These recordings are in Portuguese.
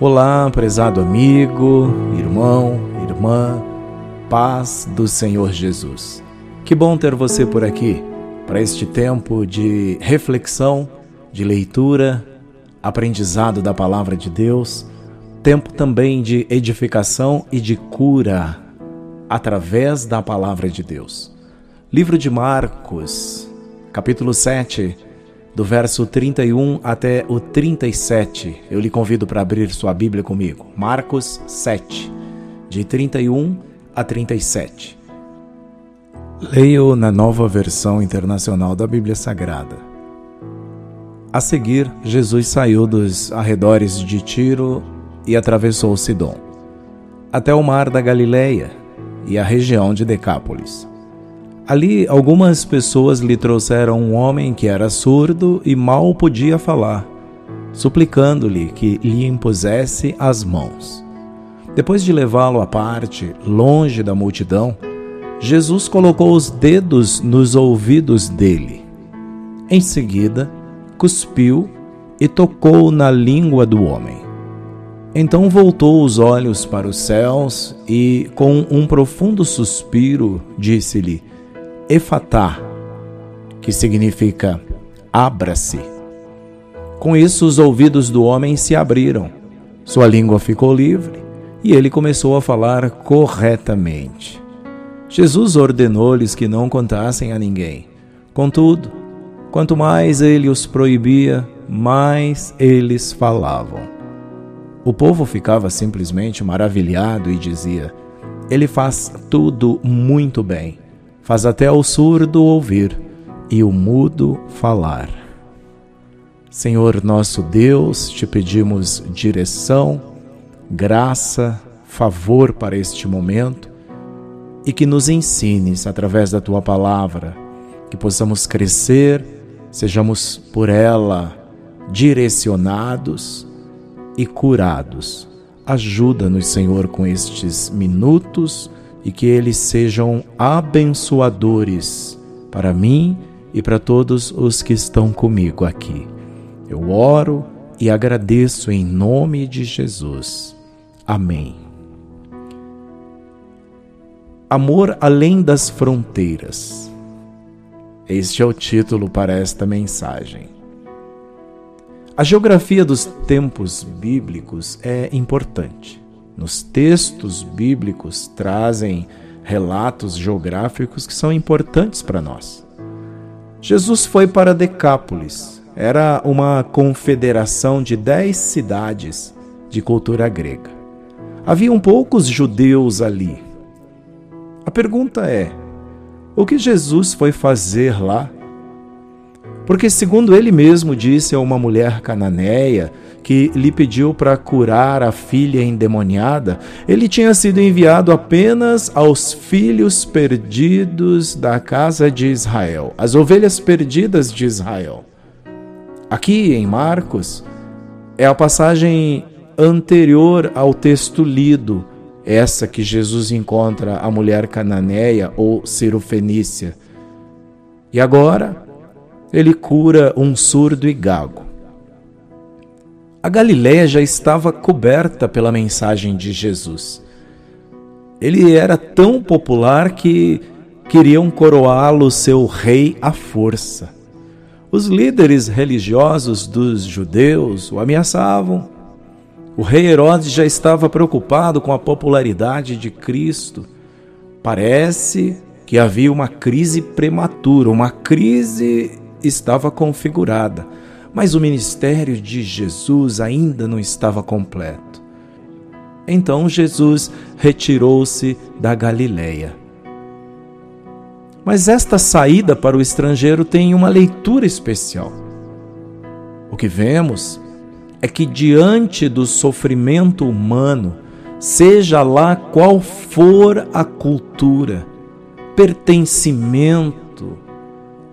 Olá, prezado amigo, irmão, irmã, paz do Senhor Jesus. Que bom ter você por aqui para este tempo de reflexão, de leitura, aprendizado da palavra de Deus, tempo também de edificação e de cura através da palavra de Deus. Livro de Marcos, capítulo 7 do verso 31 até o 37. Eu lhe convido para abrir sua Bíblia comigo. Marcos 7, de 31 a 37. Leio na nova versão internacional da Bíblia Sagrada. A seguir, Jesus saiu dos arredores de Tiro e atravessou Sidom, até o mar da Galileia e a região de Decápolis. Ali, algumas pessoas lhe trouxeram um homem que era surdo e mal podia falar, suplicando-lhe que lhe impusesse as mãos. Depois de levá-lo à parte, longe da multidão, Jesus colocou os dedos nos ouvidos dele. Em seguida, cuspiu e tocou na língua do homem. Então voltou os olhos para os céus e, com um profundo suspiro, disse-lhe: Efatá, que significa abra-se. Com isso, os ouvidos do homem se abriram, sua língua ficou livre e ele começou a falar corretamente. Jesus ordenou-lhes que não contassem a ninguém. Contudo, quanto mais ele os proibia, mais eles falavam. O povo ficava simplesmente maravilhado e dizia: Ele faz tudo muito bem faz até o surdo ouvir e o mudo falar. Senhor nosso Deus, te pedimos direção, graça, favor para este momento e que nos ensines através da tua palavra, que possamos crescer, sejamos por ela direcionados e curados. Ajuda-nos, Senhor, com estes minutos e que eles sejam abençoadores para mim e para todos os que estão comigo aqui. Eu oro e agradeço em nome de Jesus. Amém. Amor além das fronteiras. Este é o título para esta mensagem. A geografia dos tempos bíblicos é importante nos textos bíblicos trazem relatos geográficos que são importantes para nós. Jesus foi para Decápolis, era uma confederação de dez cidades de cultura grega. Haviam poucos judeus ali. A pergunta é: o que Jesus foi fazer lá? Porque, segundo ele mesmo disse a uma mulher cananeia que lhe pediu para curar a filha endemoniada, ele tinha sido enviado apenas aos filhos perdidos da casa de Israel, as ovelhas perdidas de Israel. Aqui em Marcos, é a passagem anterior ao texto lido, essa que Jesus encontra a mulher cananeia ou cirofenícia. E agora, ele cura um surdo e gago. A Galiléia já estava coberta pela mensagem de Jesus. Ele era tão popular que queriam coroá-lo seu rei à força. Os líderes religiosos dos judeus o ameaçavam. O rei Herodes já estava preocupado com a popularidade de Cristo. Parece que havia uma crise prematura, uma crise estava configurada mas o ministério de Jesus ainda não estava completo. Então Jesus retirou-se da Galileia. Mas esta saída para o estrangeiro tem uma leitura especial. O que vemos é que diante do sofrimento humano, seja lá qual for a cultura, pertencimento,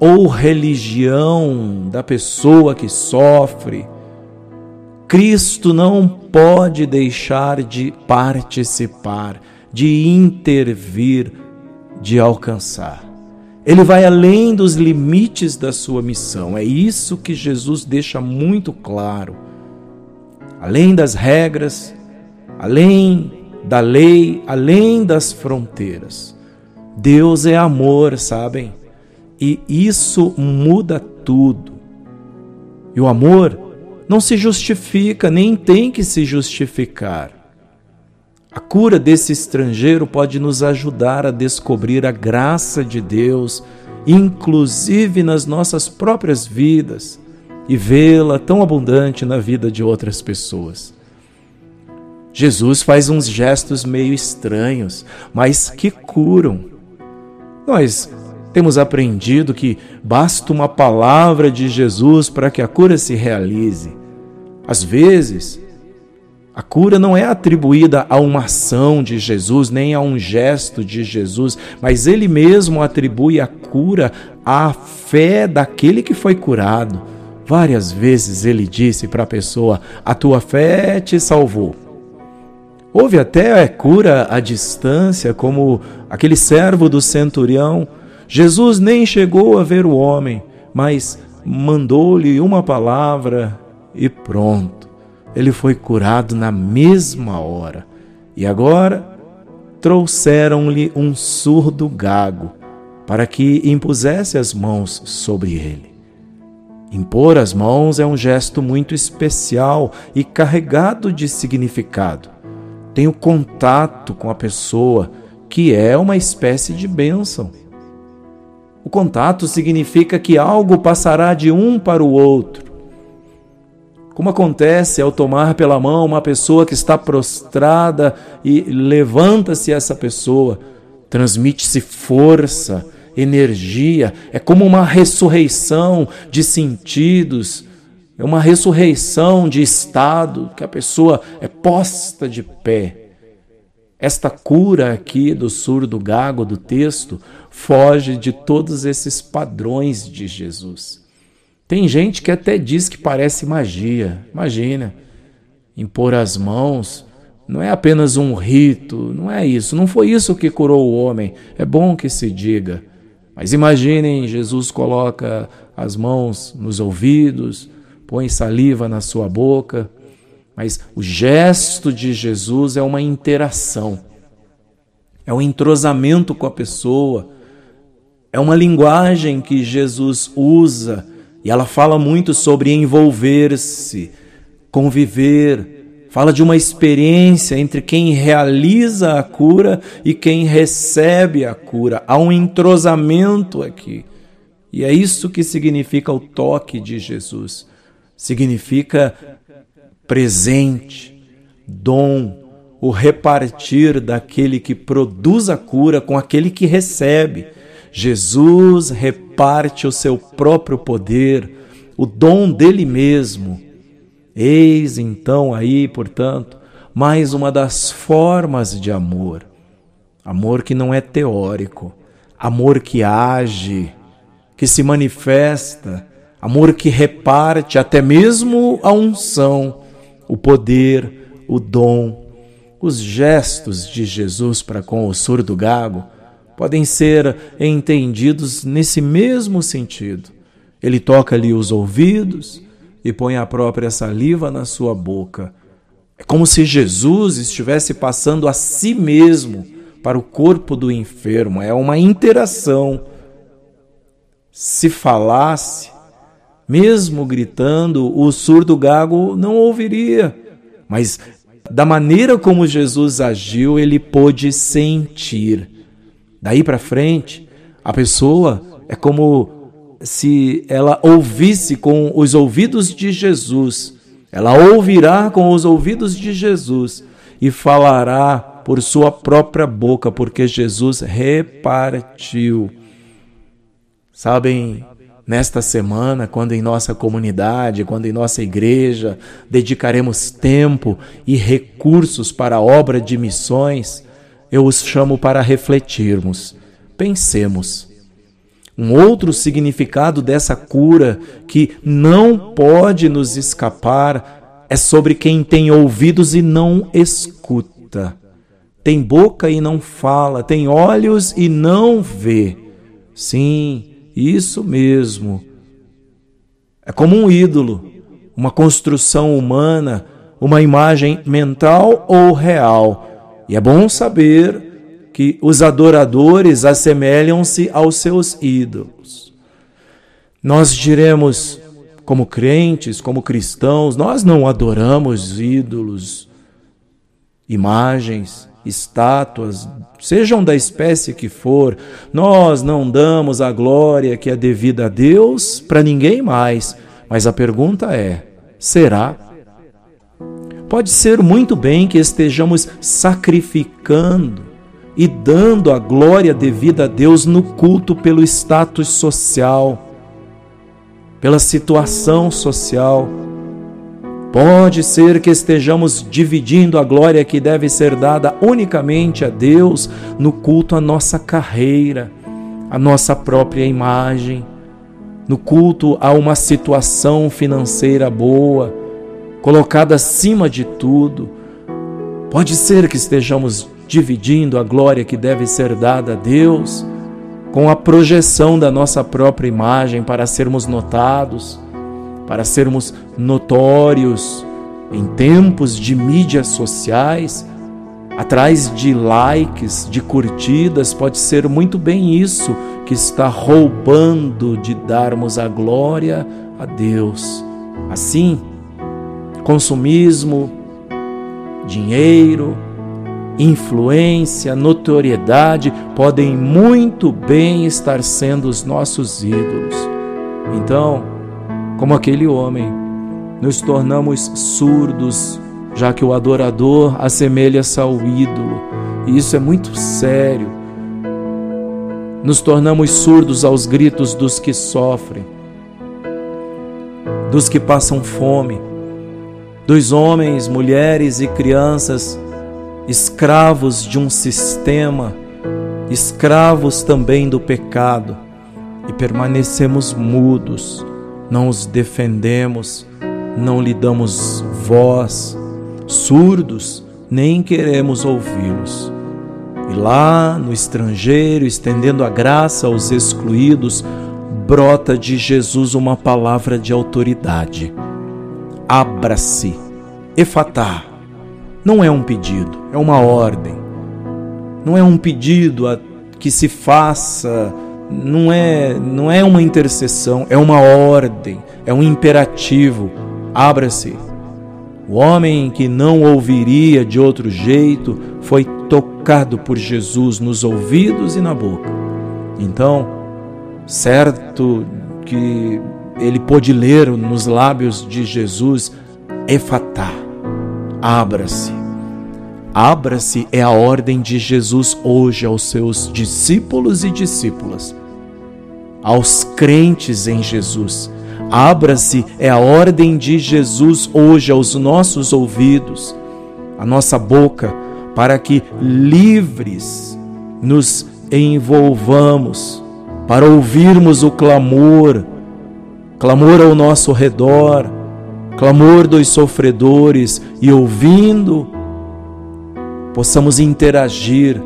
ou religião da pessoa que sofre, Cristo não pode deixar de participar, de intervir, de alcançar. Ele vai além dos limites da sua missão. É isso que Jesus deixa muito claro. além das regras, além da lei, além das fronteiras. Deus é amor, sabem? E isso muda tudo. E o amor não se justifica, nem tem que se justificar. A cura desse estrangeiro pode nos ajudar a descobrir a graça de Deus, inclusive nas nossas próprias vidas, e vê-la tão abundante na vida de outras pessoas. Jesus faz uns gestos meio estranhos, mas que curam. Nós temos aprendido que basta uma palavra de Jesus para que a cura se realize. Às vezes, a cura não é atribuída a uma ação de Jesus, nem a um gesto de Jesus, mas ele mesmo atribui a cura à fé daquele que foi curado. Várias vezes ele disse para a pessoa: A tua fé te salvou. Houve até cura à distância, como aquele servo do centurião. Jesus nem chegou a ver o homem, mas mandou-lhe uma palavra e pronto. Ele foi curado na mesma hora. E agora trouxeram-lhe um surdo gago para que impusesse as mãos sobre ele. Impor as mãos é um gesto muito especial e carregado de significado. Tem o contato com a pessoa, que é uma espécie de bênção. O contato significa que algo passará de um para o outro como acontece ao tomar pela mão uma pessoa que está prostrada e levanta-se essa pessoa, transmite-se força, energia, é como uma ressurreição de sentidos, é uma ressurreição de estado, que a pessoa é posta de pé. Esta cura aqui do surdo gago do texto foge de todos esses padrões de Jesus. Tem gente que até diz que parece magia. Imagina, impor as mãos não é apenas um rito, não é isso. Não foi isso que curou o homem. É bom que se diga. Mas imaginem, Jesus coloca as mãos nos ouvidos, põe saliva na sua boca. Mas o gesto de Jesus é uma interação, é um entrosamento com a pessoa, é uma linguagem que Jesus usa e ela fala muito sobre envolver-se, conviver, fala de uma experiência entre quem realiza a cura e quem recebe a cura. Há um entrosamento aqui. E é isso que significa o toque de Jesus. Significa presente, dom, o repartir daquele que produz a cura com aquele que recebe. Jesus reparte o seu próprio poder, o dom dele mesmo. Eis então aí, portanto, mais uma das formas de amor. Amor que não é teórico, amor que age, que se manifesta, amor que reparte até mesmo a unção, o poder, o dom, os gestos de Jesus para com o surdo gago podem ser entendidos nesse mesmo sentido. Ele toca-lhe os ouvidos e põe a própria saliva na sua boca. É como se Jesus estivesse passando a si mesmo para o corpo do enfermo. É uma interação. Se falasse, mesmo gritando, o surdo gago não ouviria. Mas da maneira como Jesus agiu, ele pôde sentir. Daí para frente, a pessoa é como se ela ouvisse com os ouvidos de Jesus. Ela ouvirá com os ouvidos de Jesus e falará por sua própria boca, porque Jesus repartiu. Sabem, nesta semana, quando em nossa comunidade, quando em nossa igreja dedicaremos tempo e recursos para a obra de missões, eu os chamo para refletirmos, pensemos. Um outro significado dessa cura que não pode nos escapar é sobre quem tem ouvidos e não escuta, tem boca e não fala, tem olhos e não vê. Sim, isso mesmo. É como um ídolo, uma construção humana uma imagem mental ou real. E é bom saber que os adoradores assemelham-se aos seus ídolos. Nós diremos, como crentes, como cristãos, nós não adoramos ídolos, imagens, estátuas, sejam da espécie que for, nós não damos a glória que é devida a Deus para ninguém mais. Mas a pergunta é: será? Pode ser muito bem que estejamos sacrificando e dando a glória devida a Deus no culto pelo status social, pela situação social Pode ser que estejamos dividindo a glória que deve ser dada unicamente a Deus no culto à nossa carreira, à nossa própria imagem, no culto a uma situação financeira boa, colocada acima de tudo. Pode ser que estejamos dividindo a glória que deve ser dada a Deus com a projeção da nossa própria imagem para sermos notados para sermos notórios em tempos de mídias sociais, atrás de likes, de curtidas, pode ser muito bem isso que está roubando de darmos a glória a Deus. Assim, consumismo, dinheiro, influência, notoriedade podem muito bem estar sendo os nossos ídolos. Então, como aquele homem, nos tornamos surdos, já que o adorador assemelha-se ao ídolo, e isso é muito sério. Nos tornamos surdos aos gritos dos que sofrem, dos que passam fome, dos homens, mulheres e crianças escravos de um sistema, escravos também do pecado, e permanecemos mudos não os defendemos, não lhe damos voz, surdos, nem queremos ouvi-los. E lá no estrangeiro, estendendo a graça aos excluídos, brota de Jesus uma palavra de autoridade. Abra-se, efatá. Não é um pedido, é uma ordem. Não é um pedido a que se faça não é, não é uma intercessão, é uma ordem, é um imperativo. Abra-se. O homem que não ouviria de outro jeito foi tocado por Jesus nos ouvidos e na boca. Então, certo que ele pôde ler nos lábios de Jesus, Efatá, abra-se. Abra-se é a ordem de Jesus hoje aos seus discípulos e discípulas aos crentes em Jesus. Abra-se é a ordem de Jesus hoje aos nossos ouvidos, a nossa boca, para que livres nos envolvamos, para ouvirmos o clamor, clamor ao nosso redor, clamor dos sofredores e ouvindo, possamos interagir,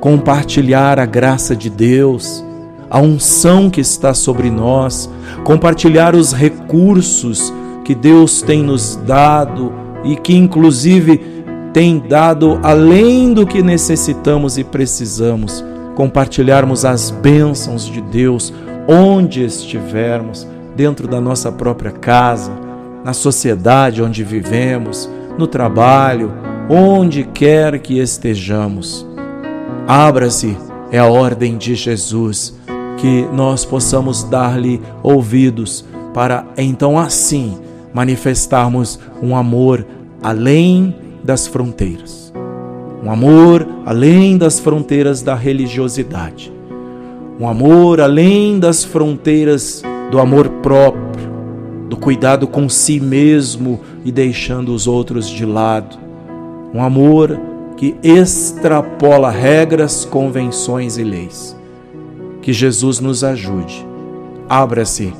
compartilhar a graça de Deus a unção que está sobre nós, compartilhar os recursos que Deus tem nos dado e que, inclusive, tem dado além do que necessitamos e precisamos, compartilharmos as bênçãos de Deus onde estivermos, dentro da nossa própria casa, na sociedade onde vivemos, no trabalho, onde quer que estejamos. Abra-se, é a ordem de Jesus que nós possamos dar-lhe ouvidos para então assim manifestarmos um amor além das fronteiras. Um amor além das fronteiras da religiosidade. Um amor além das fronteiras do amor próprio, do cuidado com si mesmo e deixando os outros de lado. Um amor que extrapola regras, convenções e leis. Que Jesus nos ajude. Abra-se,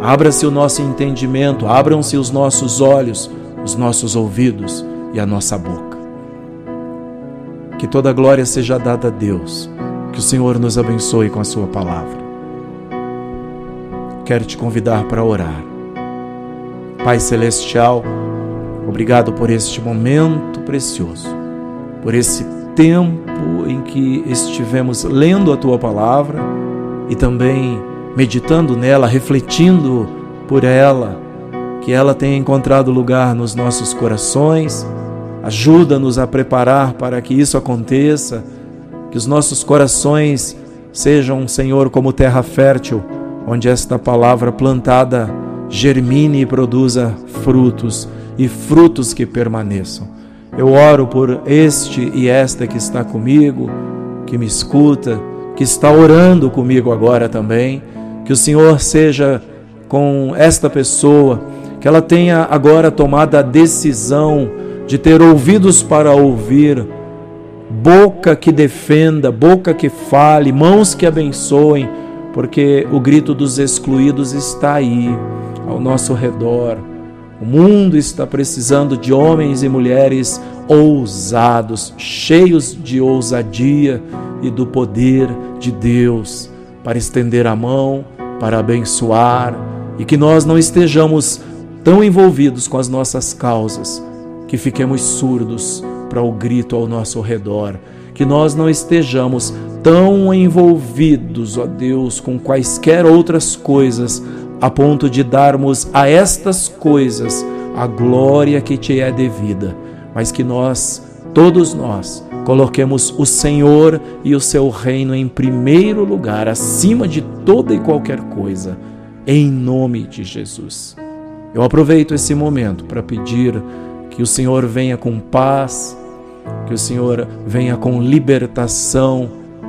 abra-se o nosso entendimento, abram-se os nossos olhos, os nossos ouvidos e a nossa boca. Que toda glória seja dada a Deus. Que o Senhor nos abençoe com a Sua palavra. Quero te convidar para orar. Pai Celestial, Obrigado por este momento precioso, por esse tempo em que estivemos lendo a tua palavra e também meditando nela, refletindo por ela, que ela tenha encontrado lugar nos nossos corações. Ajuda-nos a preparar para que isso aconteça, que os nossos corações sejam, Senhor, como terra fértil, onde esta palavra plantada germine e produza frutos e frutos que permaneçam. Eu oro por este e esta que está comigo, que me escuta, que está orando comigo agora também. Que o Senhor seja com esta pessoa, que ela tenha agora tomado a decisão de ter ouvidos para ouvir, boca que defenda, boca que fale, mãos que abençoem, porque o grito dos excluídos está aí, ao nosso redor. O mundo está precisando de homens e mulheres ousados, cheios de ousadia e do poder de Deus para estender a mão, para abençoar e que nós não estejamos tão envolvidos com as nossas causas que fiquemos surdos para o grito ao nosso redor, que nós não estejamos tão envolvidos, ó Deus, com quaisquer outras coisas a ponto de darmos a estas coisas a glória que te é devida, mas que nós, todos nós, coloquemos o Senhor e o seu reino em primeiro lugar, acima de toda e qualquer coisa, em nome de Jesus. Eu aproveito esse momento para pedir que o Senhor venha com paz, que o Senhor venha com libertação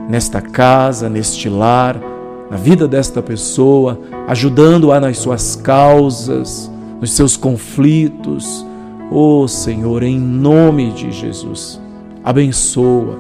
nesta casa, neste lar na vida desta pessoa, ajudando-a nas suas causas, nos seus conflitos. Oh Senhor, em nome de Jesus, abençoa,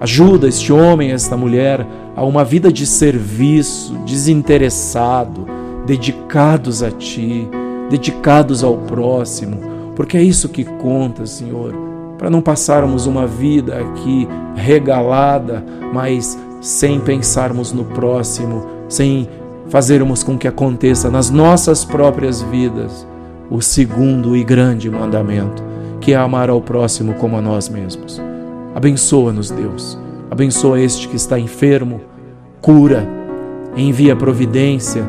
ajuda este homem, esta mulher a uma vida de serviço, desinteressado, dedicados a Ti, dedicados ao próximo, porque é isso que conta, Senhor, para não passarmos uma vida aqui regalada, mas sem pensarmos no próximo, sem fazermos com que aconteça nas nossas próprias vidas o segundo e grande mandamento, que é amar ao próximo como a nós mesmos. Abençoa-nos, Deus. Abençoa este que está enfermo, cura, envia providência.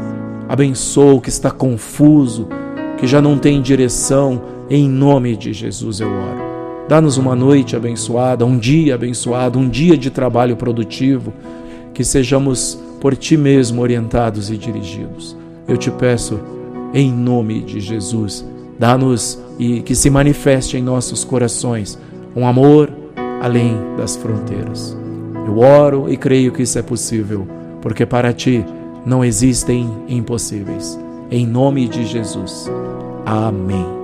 Abençoa o que está confuso, que já não tem direção. Em nome de Jesus eu oro. Dá-nos uma noite abençoada, um dia abençoado, um dia de trabalho produtivo, que sejamos por ti mesmo orientados e dirigidos. Eu te peço, em nome de Jesus, dá-nos e que se manifeste em nossos corações um amor além das fronteiras. Eu oro e creio que isso é possível, porque para ti não existem impossíveis. Em nome de Jesus. Amém.